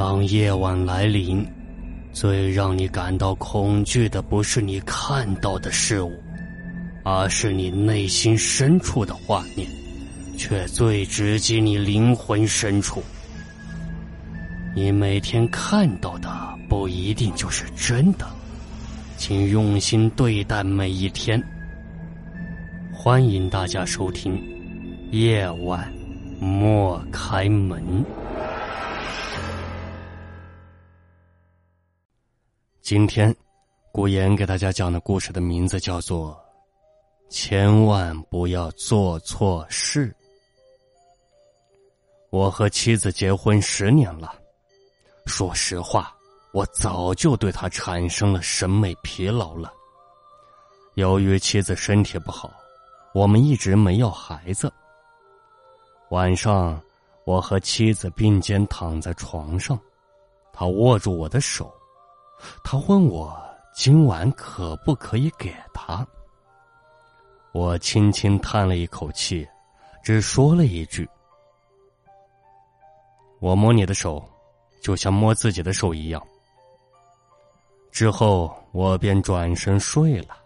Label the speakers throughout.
Speaker 1: 当夜晚来临，最让你感到恐惧的不是你看到的事物，而是你内心深处的画面，却最直击你灵魂深处。你每天看到的不一定就是真的，请用心对待每一天。欢迎大家收听《夜晚莫开门》。今天，顾言给大家讲的故事的名字叫做《千万不要做错事》。我和妻子结婚十年了，说实话，我早就对她产生了审美疲劳了。由于妻子身体不好，我们一直没要孩子。晚上，我和妻子并肩躺在床上，她握住我的手。他问我今晚可不可以给他？我轻轻叹了一口气，只说了一句：“我摸你的手，就像摸自己的手一样。”之后我便转身睡了。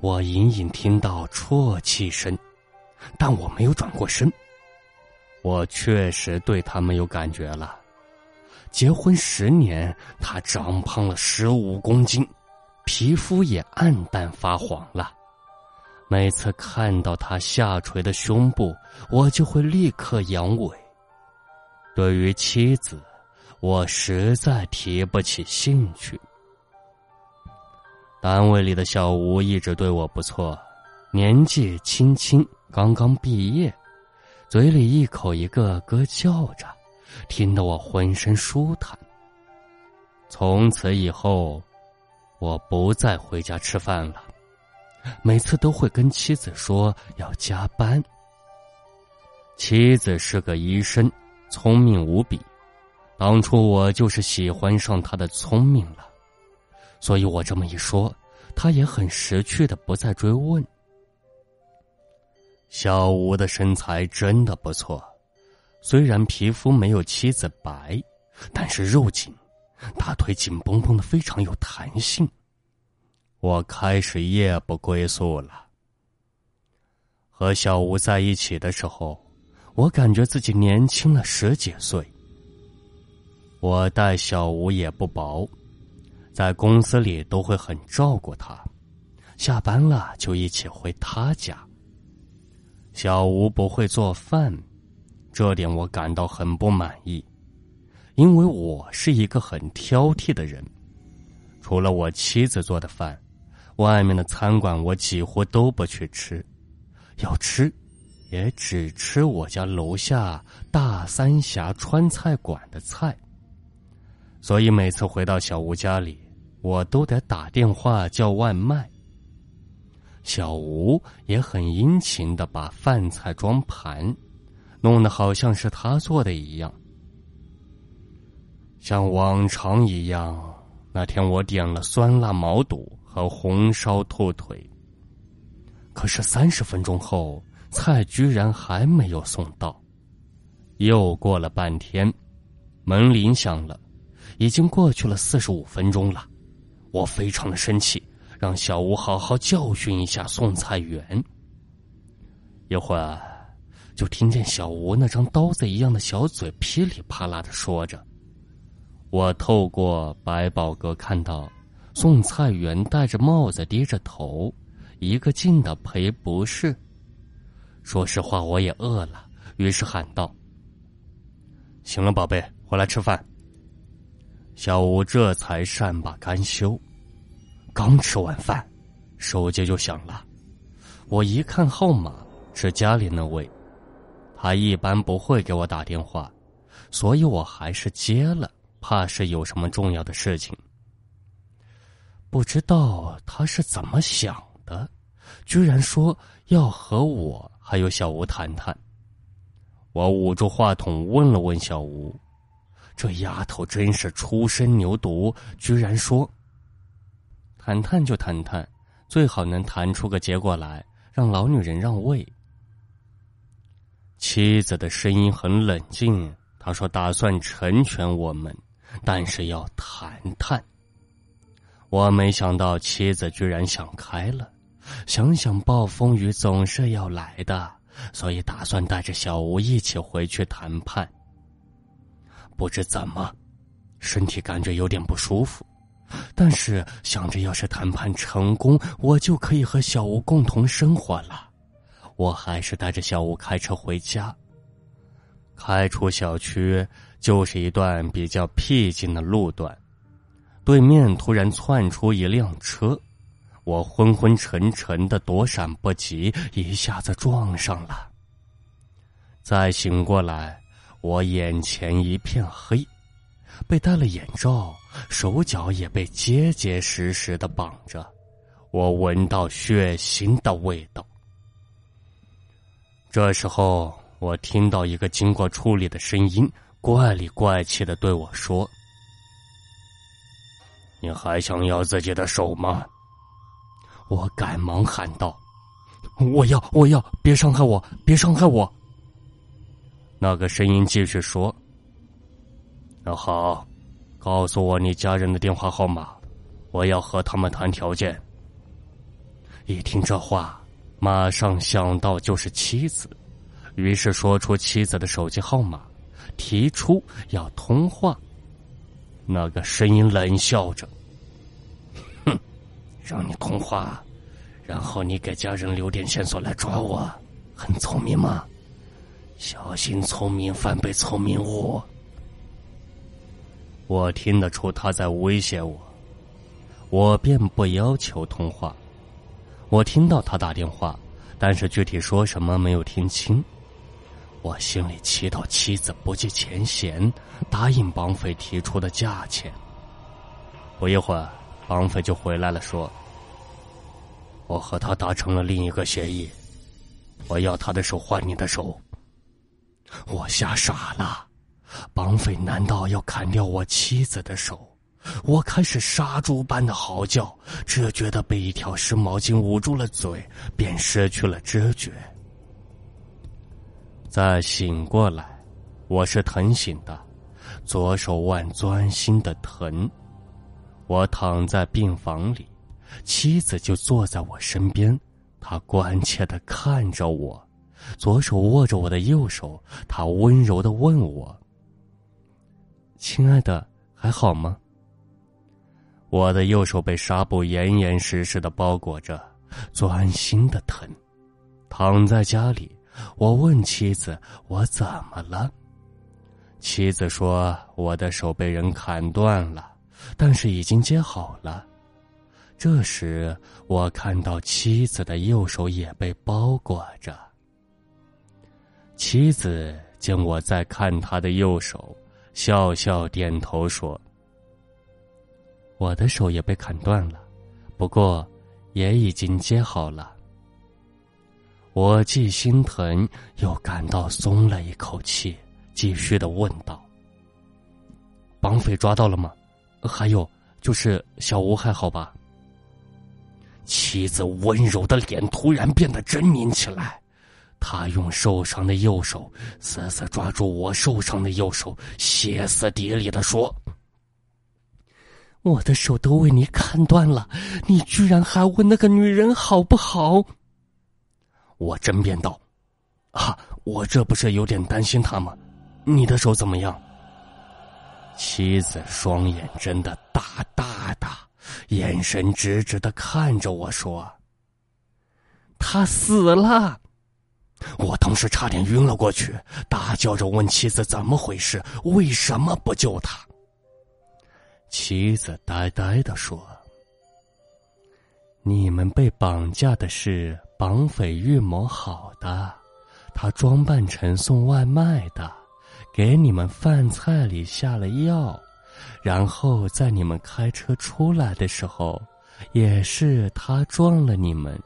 Speaker 1: 我隐隐听到啜泣声，但我没有转过身。我确实对他没有感觉了。结婚十年，他长胖了十五公斤，皮肤也暗淡发黄了。每次看到他下垂的胸部，我就会立刻阳痿。对于妻子，我实在提不起兴趣。单位里的小吴一直对我不错，年纪轻轻，刚刚毕业，嘴里一口一个哥叫着。听得我浑身舒坦。从此以后，我不再回家吃饭了，每次都会跟妻子说要加班。妻子是个医生，聪明无比，当初我就是喜欢上她的聪明了，所以我这么一说，她也很识趣的不再追问。小吴的身材真的不错。虽然皮肤没有妻子白，但是肉紧，大腿紧绷绷的，非常有弹性。我开始夜不归宿了。和小吴在一起的时候，我感觉自己年轻了十几岁。我待小吴也不薄，在公司里都会很照顾他，下班了就一起回他家。小吴不会做饭。这点我感到很不满意，因为我是一个很挑剔的人。除了我妻子做的饭，外面的餐馆我几乎都不去吃，要吃，也只吃我家楼下大三峡川菜馆的菜。所以每次回到小吴家里，我都得打电话叫外卖。小吴也很殷勤的把饭菜装盘。弄得好像是他做的一样，像往常一样。那天我点了酸辣毛肚和红烧兔腿，可是三十分钟后，菜居然还没有送到。又过了半天，门铃响了，已经过去了四十五分钟了。我非常的生气，让小吴好好教训一下送菜员。一会儿。就听见小吴那张刀子一样的小嘴噼里啪啦的说着，我透过百宝阁看到，送菜员戴着帽子低着头，一个劲的赔不是。说实话，我也饿了，于是喊道：“行了，宝贝，回来吃饭。”小吴这才善罢甘休。刚吃完饭，手机就响了，我一看号码是家里那位。他一般不会给我打电话，所以我还是接了，怕是有什么重要的事情。不知道他是怎么想的，居然说要和我还有小吴谈谈。我捂住话筒问了问小吴，这丫头真是初生牛犊，居然说谈谈就谈谈，最好能谈出个结果来，让老女人让位。妻子的声音很冷静，他说打算成全我们，但是要谈谈。我没想到妻子居然想开了，想想暴风雨总是要来的，所以打算带着小吴一起回去谈判。不知怎么，身体感觉有点不舒服。但是想着，要是谈判成功，我就可以和小吴共同生活了。我还是带着小吴开车回家。开出小区就是一段比较僻静的路段，对面突然窜出一辆车，我昏昏沉沉的躲闪不及，一下子撞上了。再醒过来，我眼前一片黑。被戴了眼罩，手脚也被结结实实的绑着，我闻到血腥的味道。这时候，我听到一个经过处理的声音，怪里怪气的对我说：“你还想要自己的手吗？”我赶忙喊道：“我要，我要！别伤害我，别伤害我！”那个声音继续说。那好，告诉我你家人的电话号码，我要和他们谈条件。一听这话，马上想到就是妻子，于是说出妻子的手机号码，提出要通话。那个声音冷笑着：“哼，让你通话，然后你给家人留点线索来抓我，很聪明吗？小心聪明反被聪明误。”我听得出他在威胁我，我便不要求通话。我听到他打电话，但是具体说什么没有听清。我心里祈祷妻子不计前嫌，答应绑匪提出的价钱。不一会儿，绑匪就回来了，说：“我和他达成了另一个协议，我要他的手换你的手。”我吓傻了。绑匪难道要砍掉我妻子的手？我开始杀猪般的嚎叫，只觉得被一条湿毛巾捂住了嘴，便失去了知觉。再醒过来，我是疼醒的，左手腕钻心的疼。我躺在病房里，妻子就坐在我身边，她关切的看着我，左手握着我的右手，她温柔的问我。亲爱的，还好吗？我的右手被纱布严严实实的包裹着，钻心的疼。躺在家里，我问妻子：“我怎么了？”妻子说：“我的手被人砍断了，但是已经接好了。”这时，我看到妻子的右手也被包裹着。妻子见我在看他的右手。笑笑点头说：“我的手也被砍断了，不过也已经接好了。”我既心疼又感到松了一口气，继续的问道：“绑匪抓到了吗？还有就是小吴还好吧？”妻子温柔的脸突然变得狰狞起来。他用受伤的右手死死抓住我受伤的右手，歇斯底里的说：“我的手都为你砍断了，你居然还问那个女人好不好？”我争辩道：“啊，我这不是有点担心她吗？你的手怎么样？”妻子双眼睁得大大的，眼神直直的看着我说：“他死了。”我当时差点晕了过去，大叫着问妻子怎么回事，为什么不救他？妻子呆呆的说：“你们被绑架的是绑匪预谋好的，他装扮成送外卖的，给你们饭菜里下了药，然后在你们开车出来的时候，也是他撞了你们。”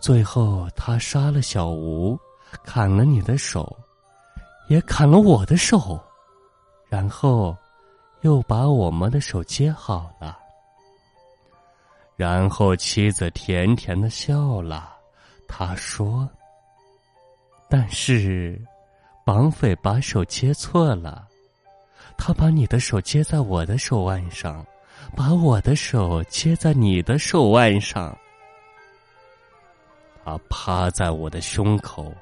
Speaker 1: 最后，他杀了小吴，砍了你的手，也砍了我的手，然后又把我们的手接好了。然后妻子甜甜的笑了，他说：“但是，绑匪把手接错了，他把你的手接在我的手腕上，把我的手接在你的手腕上。他趴在我的胸口，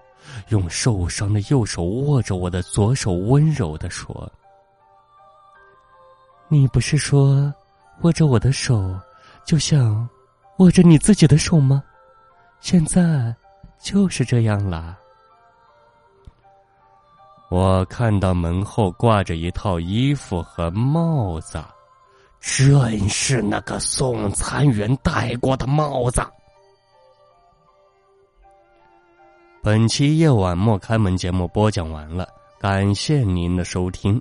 Speaker 1: 用受伤的右手握着我的左手，温柔的说：“你不是说握着我的手，就像握着你自己的手吗？现在就是这样啦。”我看到门后挂着一套衣服和帽子，真是那个送餐员戴过的帽子。本期夜晚莫开门节目播讲完了，感谢您的收听。